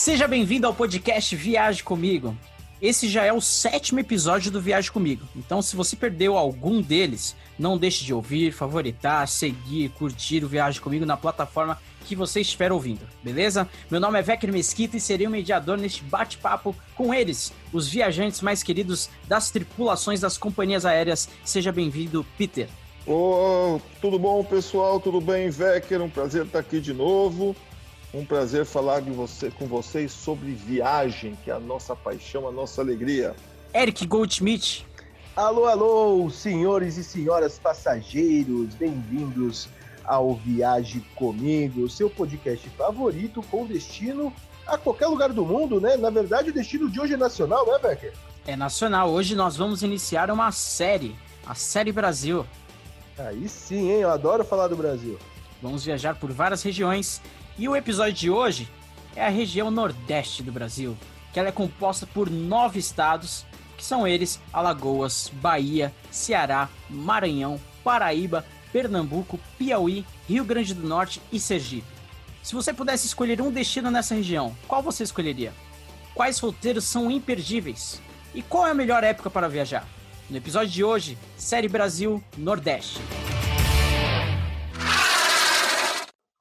Seja bem-vindo ao podcast Viaje Comigo. Esse já é o sétimo episódio do Viaje Comigo. Então, se você perdeu algum deles, não deixe de ouvir, favoritar, seguir, curtir o Viaje Comigo na plataforma que você estiver ouvindo, beleza? Meu nome é Vector Mesquita e serei o mediador neste bate-papo com eles, os viajantes mais queridos das tripulações das companhias aéreas. Seja bem-vindo, Peter. Oh, tudo bom, pessoal? Tudo bem, Vector? Um prazer estar aqui de novo. Um prazer falar de você, com vocês sobre viagem, que é a nossa paixão, a nossa alegria. Eric Goldschmidt. Alô, alô, senhores e senhoras passageiros, bem-vindos ao Viaje Comigo, seu podcast favorito com destino a qualquer lugar do mundo, né? Na verdade, o destino de hoje é nacional, né, Becker? É nacional. Hoje nós vamos iniciar uma série, a Série Brasil. Aí sim, hein? Eu adoro falar do Brasil. Vamos viajar por várias regiões e o episódio de hoje é a região nordeste do Brasil, que ela é composta por nove estados, que são eles Alagoas, Bahia, Ceará, Maranhão, Paraíba, Pernambuco, Piauí, Rio Grande do Norte e Sergipe. Se você pudesse escolher um destino nessa região, qual você escolheria? Quais roteiros são imperdíveis? E qual é a melhor época para viajar? No episódio de hoje, Série Brasil Nordeste.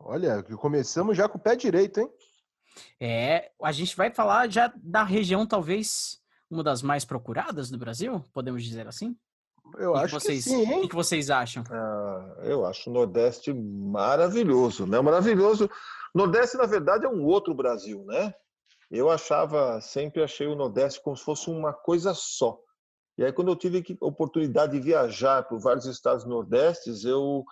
Olha, começamos já com o pé direito, hein? É, a gente vai falar já da região, talvez uma das mais procuradas do Brasil, podemos dizer assim? Eu acho que, vocês, que sim, hein? O que vocês acham? Ah, eu acho o Nordeste maravilhoso, né? Maravilhoso. Nordeste, na verdade, é um outro Brasil, né? Eu achava, sempre achei o Nordeste como se fosse uma coisa só. E aí, quando eu tive a oportunidade de viajar por vários estados nordestes, eu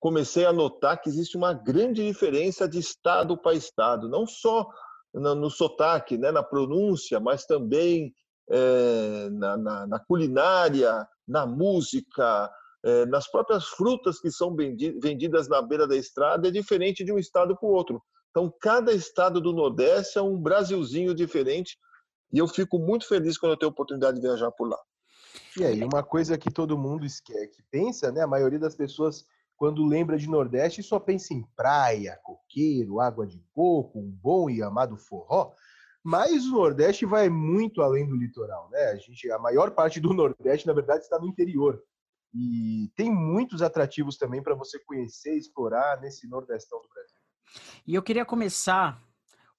comecei a notar que existe uma grande diferença de estado para estado, não só no, no sotaque, né, na pronúncia, mas também é, na, na, na, culinária, na música, é, nas próprias frutas que são vendidas na beira da estrada, é diferente de um estado para o outro. Então, cada estado do Nordeste é um Brasilzinho diferente e eu fico muito feliz quando eu tenho a oportunidade de viajar por lá. E aí, uma coisa que todo mundo esquece, que pensa, né? A maioria das pessoas quando lembra de Nordeste, só pensa em praia, coqueiro, água de coco, um bom e amado forró. Mas o Nordeste vai muito além do litoral, né? A, gente, a maior parte do Nordeste, na verdade, está no interior. E tem muitos atrativos também para você conhecer e explorar nesse Nordestão do Brasil. E eu queria começar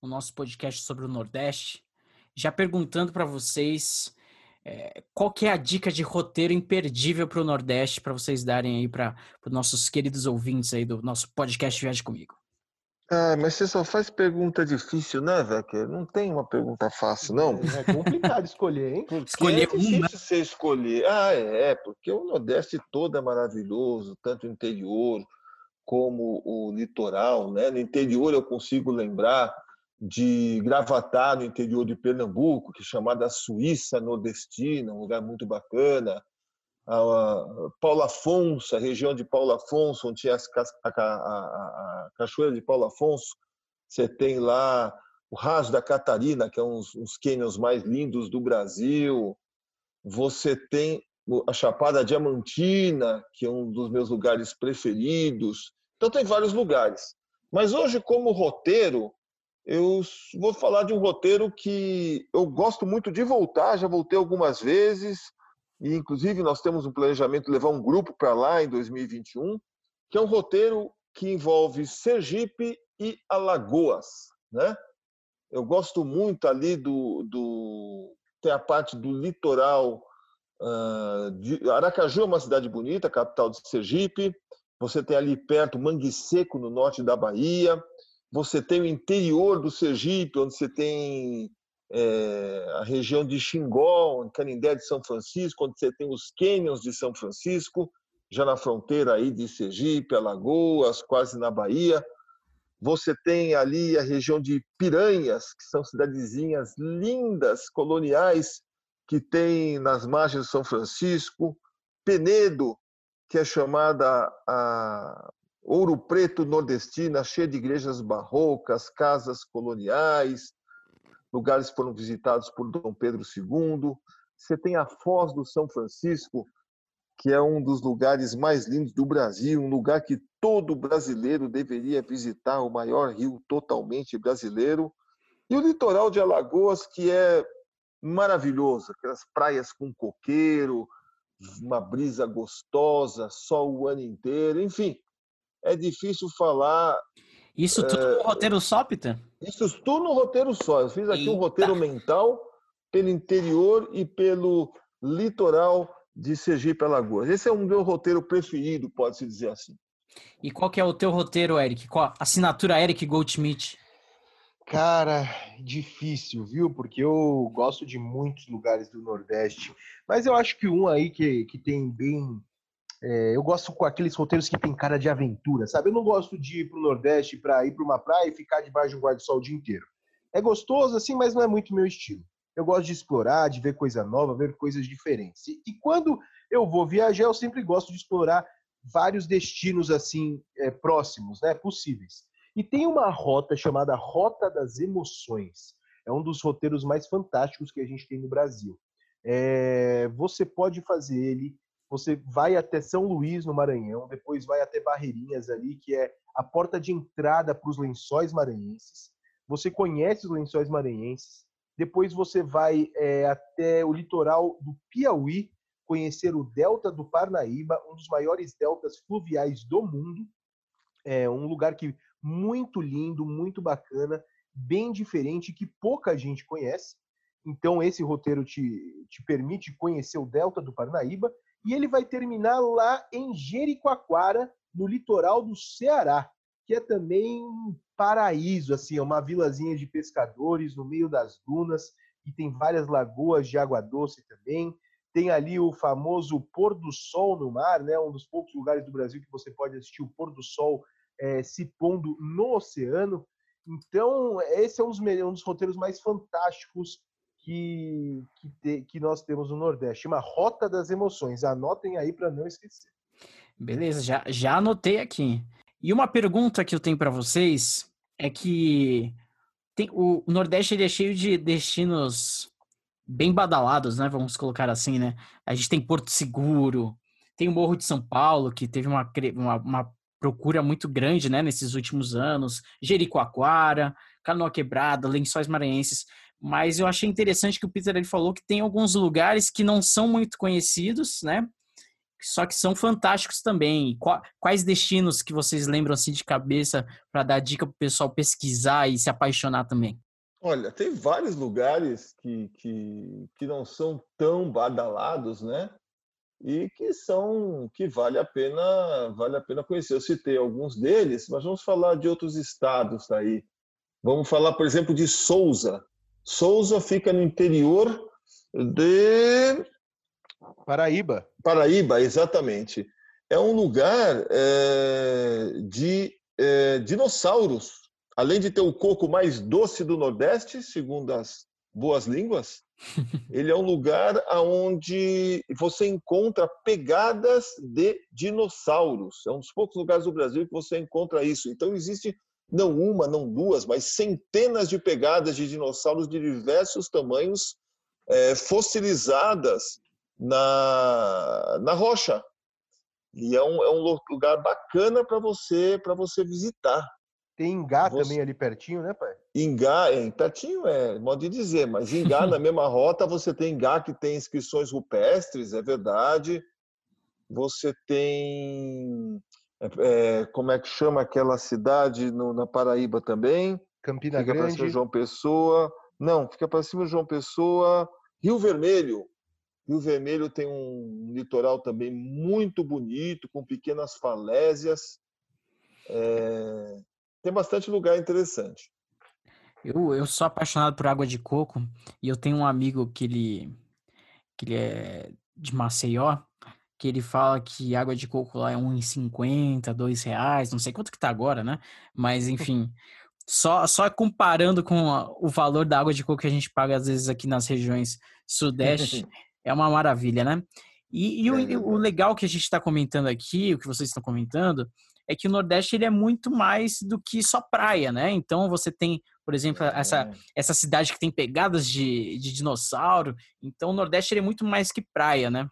o nosso podcast sobre o Nordeste já perguntando para vocês é, qual que é a dica de roteiro imperdível para o Nordeste para vocês darem aí para os nossos queridos ouvintes aí do nosso podcast Viagem Comigo? Ah, mas você só faz pergunta difícil, né, Vecker? Não tem uma pergunta fácil, não. É, é complicado escolher, hein? Porque escolher é difícil uma. você escolher. Ah, é, porque o Nordeste todo é maravilhoso, tanto o interior como o litoral, né? No interior eu consigo lembrar de Gravatar, no interior de Pernambuco, que é chamada Suíça Nordestina, um lugar muito bacana. A Paulo Afonso, a região de Paulo Afonso, onde tinha a, a, a, Cachoeira de Paulo Afonso, você tem lá o Raso da Catarina, que é um dos cânions mais lindos do Brasil. Você tem a Chapada Diamantina, que é um dos meus lugares preferidos. Então, tem vários lugares. Mas hoje, como roteiro, eu vou falar de um roteiro que eu gosto muito de voltar, já voltei algumas vezes, e inclusive nós temos um planejamento de levar um grupo para lá em 2021, que é um roteiro que envolve Sergipe e Alagoas, né? Eu gosto muito ali do, do tem a parte do litoral uh, de Aracaju é uma cidade bonita, capital de Sergipe. Você tem ali perto Mangue Seco no norte da Bahia você tem o interior do Sergipe, onde você tem é, a região de Xingó, Canindé de São Francisco, onde você tem os cânions de São Francisco, já na fronteira aí de Sergipe, Alagoas, quase na Bahia. Você tem ali a região de Piranhas, que são cidadezinhas lindas, coloniais, que tem nas margens de São Francisco. Penedo, que é chamada a Ouro Preto nordestina, cheia de igrejas barrocas, casas coloniais, lugares foram visitados por Dom Pedro II. Você tem a Foz do São Francisco, que é um dos lugares mais lindos do Brasil, um lugar que todo brasileiro deveria visitar, o maior rio totalmente brasileiro. E o litoral de Alagoas, que é maravilhoso, aquelas praias com coqueiro, uma brisa gostosa, sol o ano inteiro, enfim. É difícil falar. Isso tudo é... no roteiro só, Peter? Isso tudo no roteiro só. Eu fiz aqui Eita. um roteiro mental pelo interior e pelo litoral de Sergipe Alagoas. Esse é o meu roteiro preferido, pode-se dizer assim. E qual que é o teu roteiro, Eric? Qual a assinatura Eric Goldschmidt? Cara, difícil, viu? Porque eu gosto de muitos lugares do Nordeste. Mas eu acho que um aí que, que tem bem. É, eu gosto com aqueles roteiros que tem cara de aventura, sabe? Eu não gosto de ir pro Nordeste para ir para uma praia e ficar debaixo de um guarda-sol o dia inteiro. É gostoso, assim, mas não é muito meu estilo. Eu gosto de explorar, de ver coisa nova, ver coisas diferentes. E, e quando eu vou viajar, eu sempre gosto de explorar vários destinos assim é, próximos, né? Possíveis. E tem uma rota chamada Rota das Emoções. É um dos roteiros mais fantásticos que a gente tem no Brasil. É, você pode fazer ele, você vai até São Luís, no Maranhão, depois vai até Barreirinhas ali, que é a porta de entrada para os lençóis maranhenses. Você conhece os lençóis maranhenses, depois você vai é, até o litoral do Piauí, conhecer o Delta do Parnaíba, um dos maiores deltas fluviais do mundo. É um lugar que muito lindo, muito bacana, bem diferente, que pouca gente conhece. Então, esse roteiro te, te permite conhecer o Delta do Parnaíba e ele vai terminar lá em Jericoacoara, no litoral do Ceará, que é também um paraíso, assim, é uma vilazinha de pescadores no meio das dunas e tem várias lagoas de água doce também. Tem ali o famoso pôr do sol no mar, né? Um dos poucos lugares do Brasil que você pode assistir o pôr do sol é, se pondo no oceano. Então, esse é um dos, um dos roteiros mais fantásticos que, que, te, que, nós temos no Nordeste. Uma Rota das Emoções. Anotem aí para não esquecer. Beleza, já, já anotei aqui. E uma pergunta que eu tenho para vocês é que tem, o, Nordeste ele é cheio de destinos bem badalados, né? Vamos colocar assim, né? A gente tem Porto Seguro, tem o Morro de São Paulo, que teve uma, uma, uma procura muito grande, né, nesses últimos anos, Jericoacoara, Canoa Quebrada, Lençóis Maranhenses, mas eu achei interessante que o Peter ele falou que tem alguns lugares que não são muito conhecidos, né, só que são fantásticos também. Quais destinos que vocês lembram assim de cabeça para dar dica para o pessoal pesquisar e se apaixonar também? Olha, tem vários lugares que, que, que não são tão badalados, né? e que são que vale a pena vale a pena conhecer. Eu citei alguns deles, mas vamos falar de outros estados aí. Vamos falar, por exemplo, de Souza. Souza fica no interior de Paraíba. Paraíba, exatamente. É um lugar é, de é, dinossauros. Além de ter o coco mais doce do Nordeste, segundo as boas línguas, ele é um lugar onde você encontra pegadas de dinossauros. É um dos poucos lugares do Brasil que você encontra isso. Então existe não uma, não duas, mas centenas de pegadas de dinossauros de diversos tamanhos é, fossilizadas na, na rocha. E é um, é um lugar bacana para você para você visitar. Tem Ingá Você... também ali pertinho, né, pai? Ingá, é, pertinho é modo de dizer, mas Ingá, na mesma rota, você tem Ingá que tem inscrições rupestres, é verdade. Você tem. É, como é que chama aquela cidade no, na Paraíba também? Campina fica Grande. Fica para João Pessoa. Não, fica para cima de João Pessoa. Rio Vermelho. Rio Vermelho tem um litoral também muito bonito, com pequenas falésias. É, tem bastante lugar interessante. Eu, eu sou apaixonado por água de coco e eu tenho um amigo que ele, que ele é de Maceió, que ele fala que água de coco lá é R$1,50, 2,00 reais, não sei quanto que tá agora, né? Mas enfim, só, só comparando com o valor da água de coco que a gente paga às vezes aqui nas regiões sudeste, é uma maravilha, né? E, e é o, o, legal que a gente está comentando aqui, o que vocês estão comentando, é que o Nordeste ele é muito mais do que só praia, né? Então você tem, por exemplo, é. essa, essa cidade que tem pegadas de, de dinossauro. Então o Nordeste é muito mais que praia, né?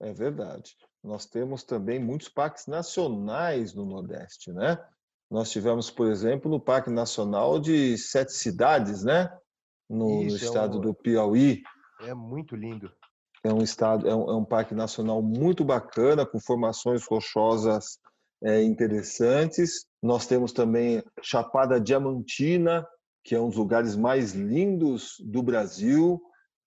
É verdade. Nós temos também muitos parques nacionais no Nordeste, né? Nós tivemos, por exemplo, no Parque Nacional de Sete Cidades, né? no, Isso, no estado é um... do Piauí. É muito lindo. É um estado, é um, é um parque nacional muito bacana, com formações rochosas é, interessantes. Nós temos também Chapada Diamantina, que é um dos lugares mais lindos do Brasil.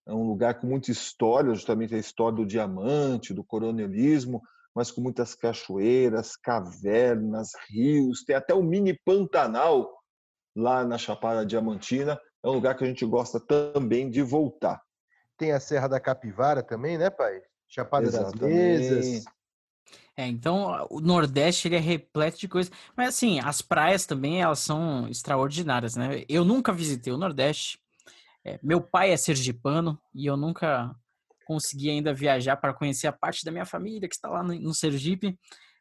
É um lugar com muita história, justamente a história do diamante, do coronelismo, mas com muitas cachoeiras, cavernas, rios. Tem até o mini Pantanal lá na Chapada Diamantina. É um lugar que a gente gosta também de voltar. Tem a Serra da Capivara também, né, pai? Chapada Exatamente. das Mesas. É, então o Nordeste ele é repleto de coisas. Mas assim, as praias também elas são extraordinárias, né? Eu nunca visitei o Nordeste. É, meu pai é sergipano e eu nunca consegui ainda viajar para conhecer a parte da minha família que está lá no, no Sergipe.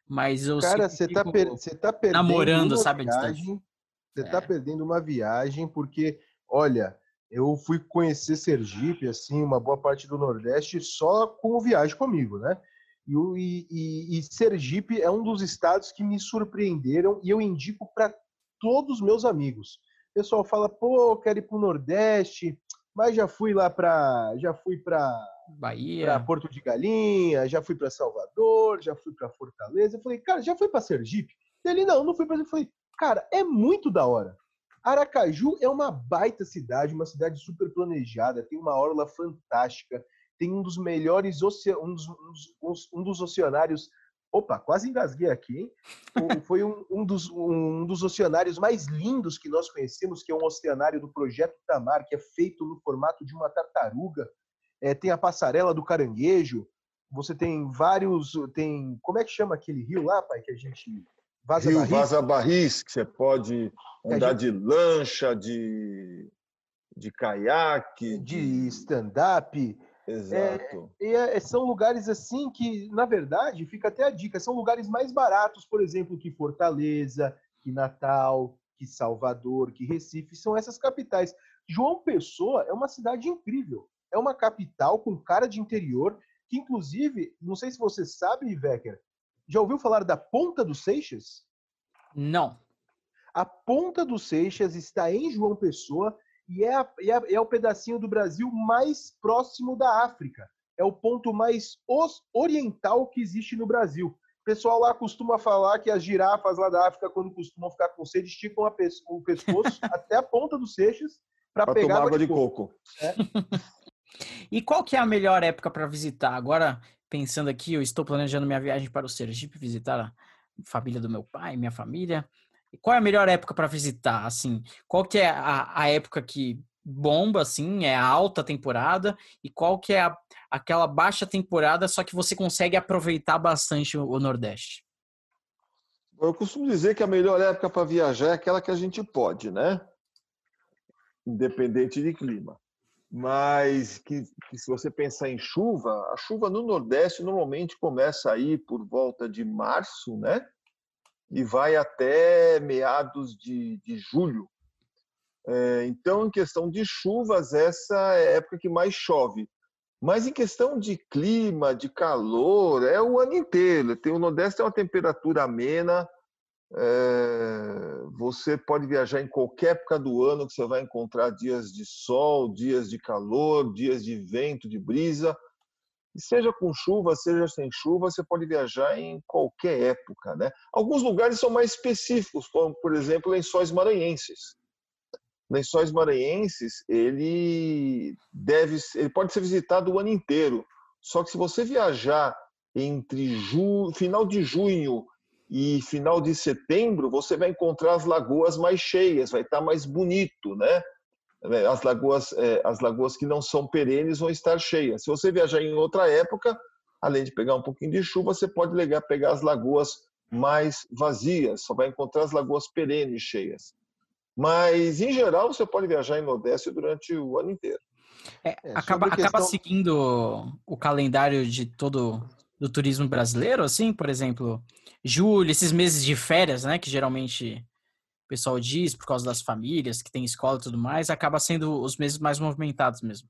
Mas eu Cara, você tá, per tá perdendo namorando, sabe? Viagem, você tá é. perdendo uma viagem porque, olha, eu fui conhecer Sergipe, assim, uma boa parte do Nordeste só com viagem comigo, né? E, e, e, Sergipe é um dos estados que me surpreenderam e eu indico para todos os meus amigos. O pessoal fala, pô, quero ir para o Nordeste, mas já fui lá para, já fui para Bahia, para Porto de Galinha, já fui para Salvador, já fui para Fortaleza. Eu falei, cara, já foi para Sergipe? Ele não, não fui para. Eu falei, cara, é muito da hora. Aracaju é uma baita cidade, uma cidade super planejada, tem uma orla fantástica, tem um dos melhores um dos, um dos oceanários. Opa, quase engasguei aqui, hein? Foi um, um, dos, um dos oceanários mais lindos que nós conhecemos, que é um oceanário do Projeto Tamar, que é feito no formato de uma tartaruga. É, tem a passarela do caranguejo. Você tem vários. Tem. Como é que chama aquele rio lá, pai? Que a gente. Vaza rio Barris? Vaza Barris, que você pode andar gente... de lancha, de, de caiaque. De stand-up. Exato. É, é, são lugares assim que, na verdade, fica até a dica, são lugares mais baratos, por exemplo, que Fortaleza, que Natal, que Salvador, que Recife, são essas capitais. João Pessoa é uma cidade incrível. É uma capital com cara de interior, que inclusive, não sei se você sabe, Vecker, já ouviu falar da Ponta dos Seixas? Não. A Ponta dos Seixas está em João Pessoa e é, a, é, a, é o pedacinho do Brasil mais próximo da África. É o ponto mais oriental que existe no Brasil. O pessoal lá costuma falar que as girafas lá da África, quando costumam ficar com sede, esticam a, o pescoço até a ponta dos seixos para pegar água de coco. coco. É. e qual que é a melhor época para visitar? Agora, pensando aqui, eu estou planejando minha viagem para o Sergipe, visitar a família do meu pai, minha família. Qual é a melhor época para visitar? Assim, qual que é a, a, época que bomba, assim, é a alta temporada e qual que é a, aquela baixa temporada, só que você consegue aproveitar bastante o, o Nordeste? Eu costumo dizer que a melhor época para viajar é aquela que a gente pode, né? Independente de clima. Mas que, que se você pensar em chuva, a chuva no Nordeste normalmente começa aí por volta de março, né? E vai até meados de, de julho. É, então, em questão de chuvas, essa é a época que mais chove. Mas em questão de clima, de calor, é o ano inteiro. Tem, o Nordeste tem uma temperatura amena. É, você pode viajar em qualquer época do ano que você vai encontrar dias de sol, dias de calor, dias de vento, de brisa. E seja com chuva, seja sem chuva, você pode viajar em qualquer época. Né? Alguns lugares são mais específicos, como, por exemplo, lençóis maranhenses. Lençóis maranhenses, ele, deve, ele pode ser visitado o ano inteiro. Só que se você viajar entre ju, final de junho e final de setembro, você vai encontrar as lagoas mais cheias, vai estar mais bonito, né? Né, as lagoas, é, as lagoas que não são perenes vão estar cheias. Se você viajar em outra época, além de pegar um pouquinho de chuva, você pode ligar, pegar as lagoas mais vazias, só vai encontrar as lagoas perenes cheias. Mas, em geral, você pode viajar em Nordeste durante o ano inteiro. É, é, acaba, questão... acaba seguindo o calendário de todo do turismo brasileiro, assim, por exemplo, julho, esses meses de férias, né, que geralmente pessoal diz, por causa das famílias, que tem escola e tudo mais, acaba sendo os meses mais movimentados mesmo.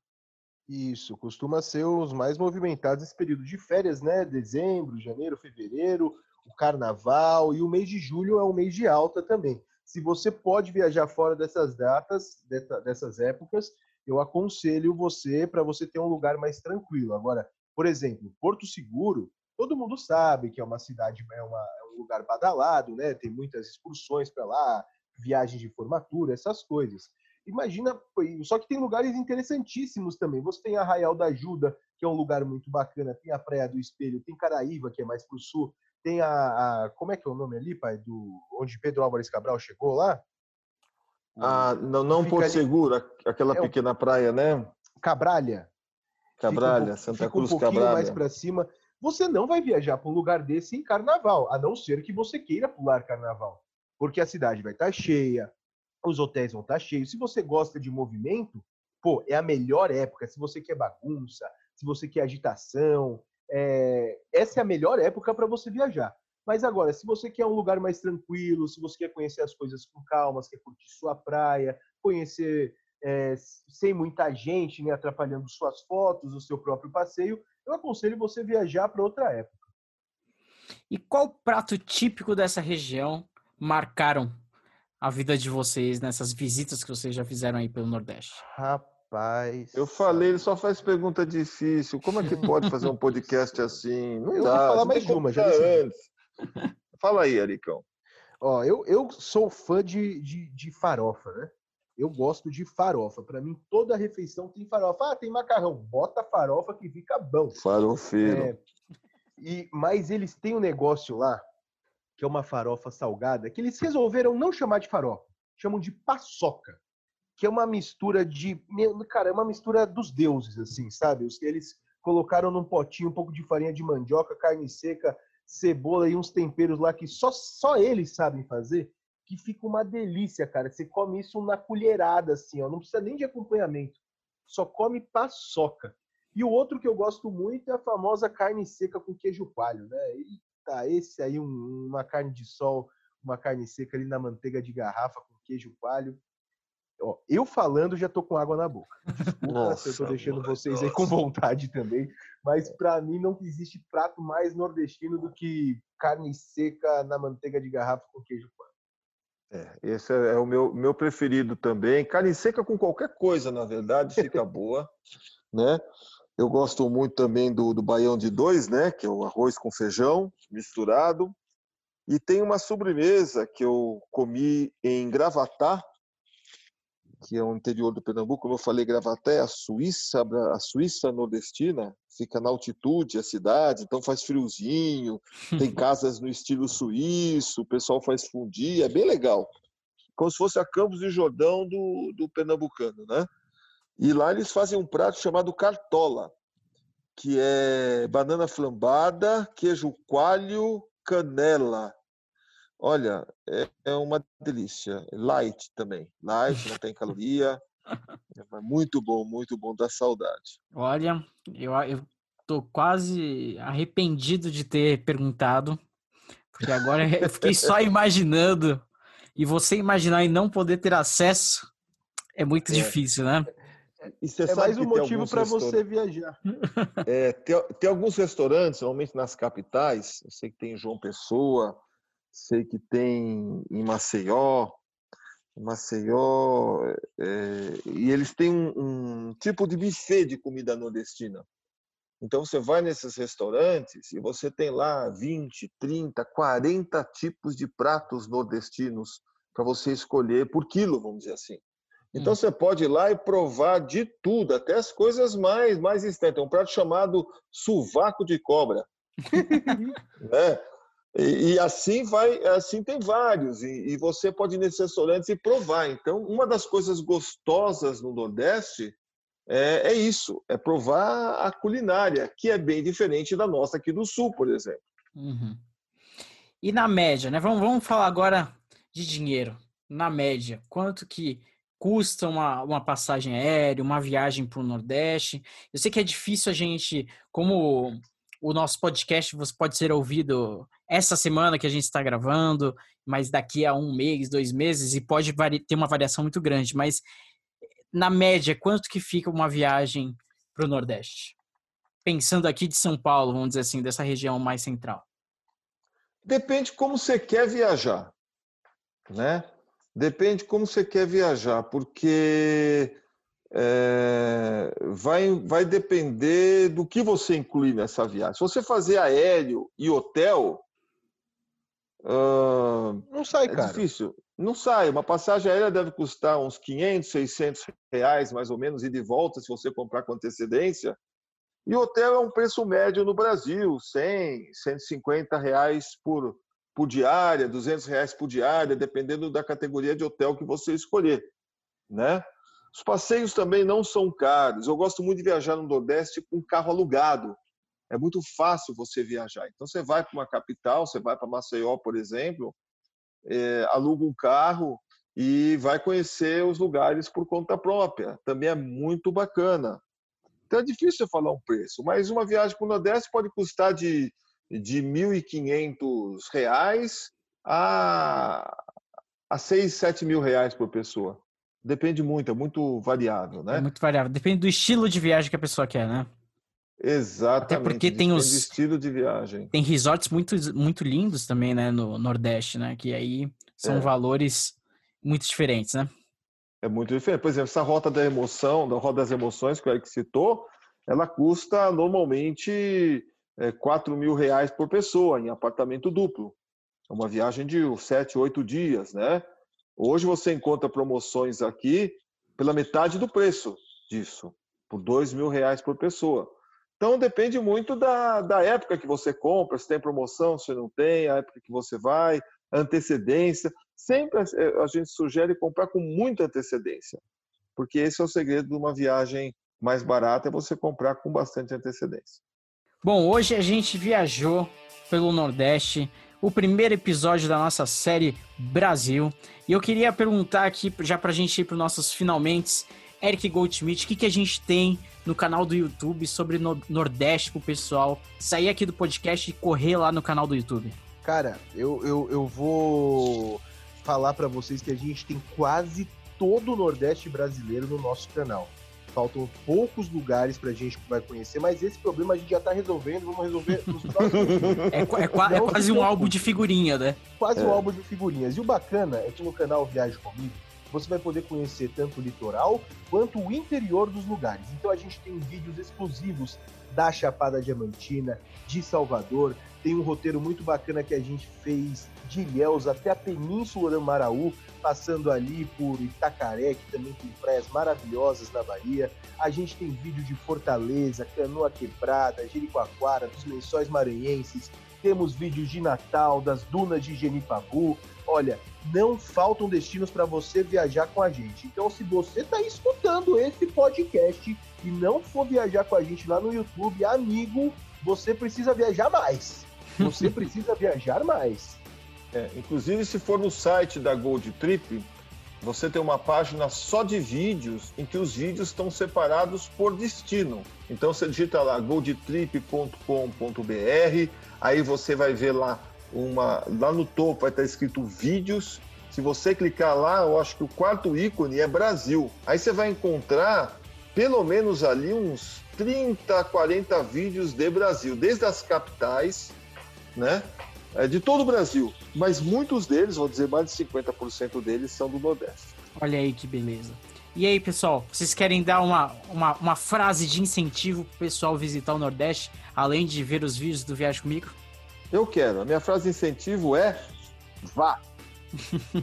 Isso, costuma ser os mais movimentados esse período de férias, né? Dezembro, janeiro, fevereiro, o carnaval e o mês de julho é o mês de alta também. Se você pode viajar fora dessas datas, dessas épocas, eu aconselho você para você ter um lugar mais tranquilo. Agora, por exemplo, Porto Seguro, todo mundo sabe que é uma cidade, é, uma, um lugar badalado, né? Tem muitas excursões para lá, viagens de formatura, essas coisas. Imagina, só que tem lugares interessantíssimos também. Você tem Arraial da Ajuda, que é um lugar muito bacana, tem a Praia do Espelho, tem Caraíva, que é mais para o sul, tem a, a, Como é que é o nome ali, pai? Do, onde Pedro Álvares Cabral chegou lá? Ah, não, não Porto ali... Seguro, aquela é pequena praia, né? Cabralha. Cabralha, Santa fica Cruz um pouquinho Cabralha. mais para cima. Você não vai viajar para um lugar desse em carnaval, a não ser que você queira pular carnaval. Porque a cidade vai estar tá cheia, os hotéis vão estar tá cheios. Se você gosta de movimento, pô, é a melhor época. Se você quer bagunça, se você quer agitação, é... essa é a melhor época para você viajar. Mas agora, se você quer um lugar mais tranquilo, se você quer conhecer as coisas com calma, quer curtir sua praia, conhecer é, sem muita gente, né, atrapalhando suas fotos, o seu próprio passeio, eu aconselho você viajar para outra época. E qual prato típico dessa região marcaram a vida de vocês nessas visitas que vocês já fizeram aí pelo Nordeste? Rapaz. Eu falei, ele só faz pergunta difícil. Como é que pode fazer um podcast assim? Não eu dá. Vou falar mais uma, já antes. Fala aí, Aricão. Ó, eu, eu sou fã de, de, de farofa, né? Eu gosto de farofa. Para mim, toda refeição tem farofa. Ah, tem macarrão. Bota farofa que fica bom. Farofeiro. É, e, mas eles têm um negócio lá que é uma farofa salgada, que eles resolveram não chamar de farofa, chamam de paçoca, que é uma mistura de, cara, é uma mistura dos deuses, assim, sabe? Eles colocaram num potinho um pouco de farinha de mandioca, carne seca, cebola e uns temperos lá que só, só eles sabem fazer, que fica uma delícia, cara. Você come isso na colherada, assim, ó, não precisa nem de acompanhamento, só come paçoca. E o outro que eu gosto muito é a famosa carne seca com queijo coalho, né? E tá esse aí, um, uma carne de sol, uma carne seca ali na manteiga de garrafa com queijo coalho. Ó, eu falando já tô com água na boca. Desculpa nossa, se eu tô deixando vocês nossa. aí com vontade também, mas para mim não existe prato mais nordestino do que carne seca na manteiga de garrafa com queijo coalho. É, esse é, é o meu, meu preferido também. Carne seca com qualquer coisa, na verdade, fica boa, né? Eu gosto muito também do, do baião de dois, né? Que é o arroz com feijão misturado. E tem uma sobremesa que eu comi em Gravatá, que é o interior do Pernambuco. Como eu falei, Gravatá é a Suíça, a Suíça nordestina. Fica na altitude a cidade, então faz friozinho. Tem casas no estilo suíço, o pessoal faz fundir, é bem legal. Como se fosse a Campos de Jordão do, do pernambucano, né? E lá eles fazem um prato chamado cartola, que é banana flambada, queijo coalho, canela. Olha, é, é uma delícia. Light também. Light, não tem caloria. É muito bom, muito bom, dá saudade. Olha, eu, eu tô quase arrependido de ter perguntado, porque agora eu fiquei só imaginando. E você imaginar e não poder ter acesso é muito é. difícil, né? é mais um motivo para você viajar. É, tem, tem, alguns restaurantes, normalmente nas capitais, eu sei que tem em João Pessoa, sei que tem em Maceió, Maceió, é, e eles têm um, um, tipo de buffet de comida nordestina. Então você vai nesses restaurantes e você tem lá 20, 30, 40 tipos de pratos nordestinos para você escolher por quilo, vamos dizer assim. Então hum. você pode ir lá e provar de tudo, até as coisas mais mais extensas. Tem um prato chamado suvaco de cobra. né? E, e, assim vai, assim tem vários. E, e, você pode ir nesses restaurantes e provar. Então, uma das coisas gostosas no Nordeste é, é isso, é provar a culinária, que é bem diferente da nossa aqui do Sul, por exemplo. Uhum. E na média, né? Vamos, vamos falar agora de dinheiro. Na média, quanto que custa uma, uma passagem aérea, uma viagem para o Nordeste. Eu sei que é difícil a gente, como o nosso podcast você pode ser ouvido essa semana que a gente está gravando, mas daqui a um mês, dois meses, e pode ter uma variação muito grande. Mas na média, quanto que fica uma viagem para o Nordeste? Pensando aqui de São Paulo, vamos dizer assim, dessa região mais central. Depende como você quer viajar, né? Depende como você quer viajar, porque é, vai, vai depender do que você inclui nessa viagem. Se você fazer aéreo e hotel, uh, não sai, é cara. difícil. Não sai. Uma passagem aérea deve custar uns 500, 600 reais, mais ou menos, e de volta, se você comprar com antecedência. E hotel é um preço médio no Brasil, 100, 150 reais por, por diária, 200 reais por diária, dependendo da categoria de hotel que você escolher, né? Os passeios também não são caros. Eu gosto muito de viajar no Nordeste com carro alugado. É muito fácil você viajar. Então, você vai para uma capital, você vai para Maceió, por exemplo, é, aluga um carro e vai conhecer os lugares por conta própria. Também é muito bacana. Então, é difícil falar um preço, mas uma viagem para o Nordeste pode custar de, de R$ 1.500 a, a 6, 7 mil reais por pessoa. Depende muito, é muito variável, né? É muito variável. Depende do estilo de viagem que a pessoa quer, né? Exatamente. Até porque tem os estilo de viagem. Tem resorts muito muito lindos também, né, no Nordeste, né, que aí são é. valores muito diferentes, né? É muito diferente. Por exemplo, essa rota da emoção, da roda das emoções que o Eric citou, ela custa normalmente é, 4 mil reais por pessoa em apartamento duplo. É uma viagem de 7, 8 dias, né? Hoje você encontra promoções aqui pela metade do preço disso, por dois mil reais por pessoa. Então depende muito da, da época que você compra, se tem promoção, se não tem, a época que você vai, antecedência. Sempre a gente sugere comprar com muita antecedência, porque esse é o segredo de uma viagem mais barata, é você comprar com bastante antecedência. Bom, hoje a gente viajou pelo Nordeste, o primeiro episódio da nossa série Brasil. E eu queria perguntar aqui, já para a gente ir para os nossos finalmente, Eric Goldschmidt, o que, que a gente tem no canal do YouTube sobre no Nordeste para o pessoal sair aqui do podcast e correr lá no canal do YouTube? Cara, eu, eu, eu vou falar para vocês que a gente tem quase todo o Nordeste brasileiro no nosso canal. Faltam poucos lugares pra gente que vai conhecer, mas esse problema a gente já tá resolvendo, vamos resolver nos próximos é, é, é, é quase um álbum de figurinha, né? Quase é. um álbum de figurinhas. E o bacana é que no canal Viaje Comigo, você vai poder conhecer tanto o litoral quanto o interior dos lugares. Então a gente tem vídeos exclusivos da Chapada Diamantina, de Salvador, tem um roteiro muito bacana que a gente fez de Ilhéus até a Península do Maraú, passando ali por Itacaré, que também tem praias maravilhosas na Bahia. A gente tem vídeo de Fortaleza, Canoa Quebrada, Jericoacoara, dos Lençóis Maranhenses. Temos vídeos de Natal, das dunas de Genipabu. Olha, não faltam destinos para você viajar com a gente. Então, se você está escutando esse podcast e não for viajar com a gente lá no YouTube, amigo, você precisa viajar mais. Você precisa viajar mais. É, inclusive, se for no site da Gold Trip, você tem uma página só de vídeos, em que os vídeos estão separados por destino. Então você digita lá goldtrip.com.br, aí você vai ver lá uma. Lá no topo vai estar escrito vídeos. Se você clicar lá, eu acho que o quarto ícone é Brasil. Aí você vai encontrar pelo menos ali uns 30, 40 vídeos de Brasil, desde as capitais né? É de todo o Brasil, mas muitos deles, vou dizer mais de 50% deles, são do Nordeste. Olha aí que beleza. E aí, pessoal, vocês querem dar uma, uma, uma frase de incentivo pro pessoal visitar o Nordeste, além de ver os vídeos do Viagem Comigo? Eu quero. A minha frase de incentivo é vá.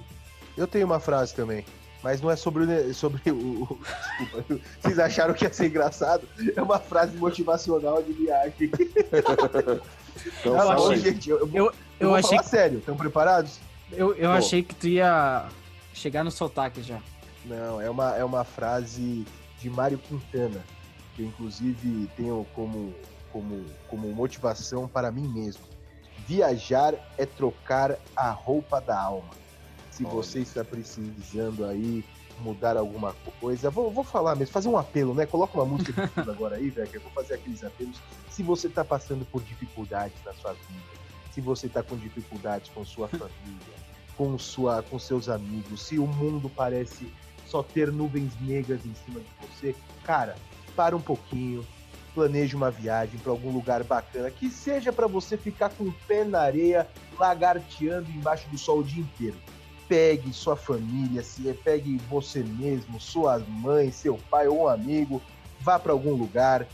Eu tenho uma frase também, mas não é sobre o. Sobre o desculpa, vocês acharam que ia ser engraçado? É uma frase motivacional de viagem. Então, não, achei, gente, eu, eu, eu, eu achei falar que... sério. Estão preparados? Eu, eu achei que tu ia chegar no sotaque já. Não, é uma, é uma frase de Mário Quintana, que eu inclusive tenho como, como, como motivação para mim mesmo. Viajar é trocar a roupa da alma. Se Olha. você está precisando aí mudar alguma coisa, vou, vou falar mesmo, fazer um apelo, né? Coloca uma música de fundo agora aí, velho, que eu vou fazer aqueles apelos. Se você está passando por dificuldades na sua vida, se você está com dificuldades com sua família, com, sua, com seus amigos, se o mundo parece só ter nuvens negras em cima de você, cara, para um pouquinho, planeje uma viagem para algum lugar bacana, que seja para você ficar com o pé na areia, lagarteando embaixo do sol o dia inteiro pegue sua família, se pegue você mesmo, sua mãe, seu pai ou um amigo, vá para algum lugar,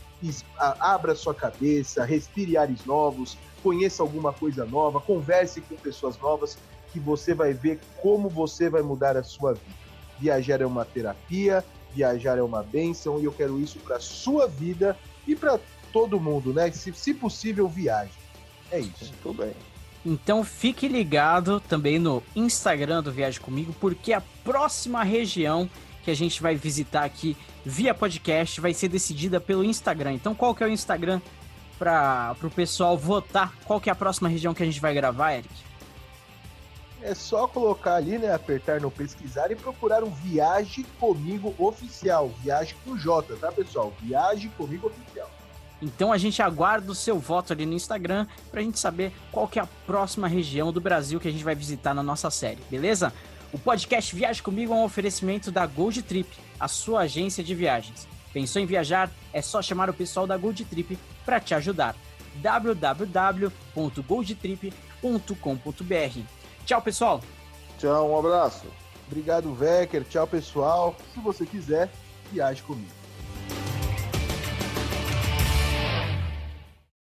abra sua cabeça, respire ares novos, conheça alguma coisa nova, converse com pessoas novas, que você vai ver como você vai mudar a sua vida. Viajar é uma terapia, viajar é uma benção e eu quero isso para sua vida e para todo mundo, né? Se, se possível, viaje. É isso. Tudo bem. Então fique ligado também no Instagram do Viagem Comigo, porque a próxima região que a gente vai visitar aqui via podcast vai ser decidida pelo Instagram. Então qual que é o Instagram para o pessoal votar? Qual que é a próxima região que a gente vai gravar, Eric? É só colocar ali, né, apertar no pesquisar e procurar um Viagem Comigo Oficial. Viagem com J, tá, pessoal? Viagem Comigo Oficial. Então a gente aguarda o seu voto ali no Instagram pra gente saber qual que é a próxima região do Brasil que a gente vai visitar na nossa série, beleza? O podcast Viaje Comigo é um oferecimento da Gold Trip, a sua agência de viagens. Pensou em viajar? É só chamar o pessoal da Gold Trip para te ajudar. www.goldtrip.com.br. Tchau, pessoal. Tchau, um abraço. Obrigado, Vecker. Tchau, pessoal. Se você quiser, viaje comigo.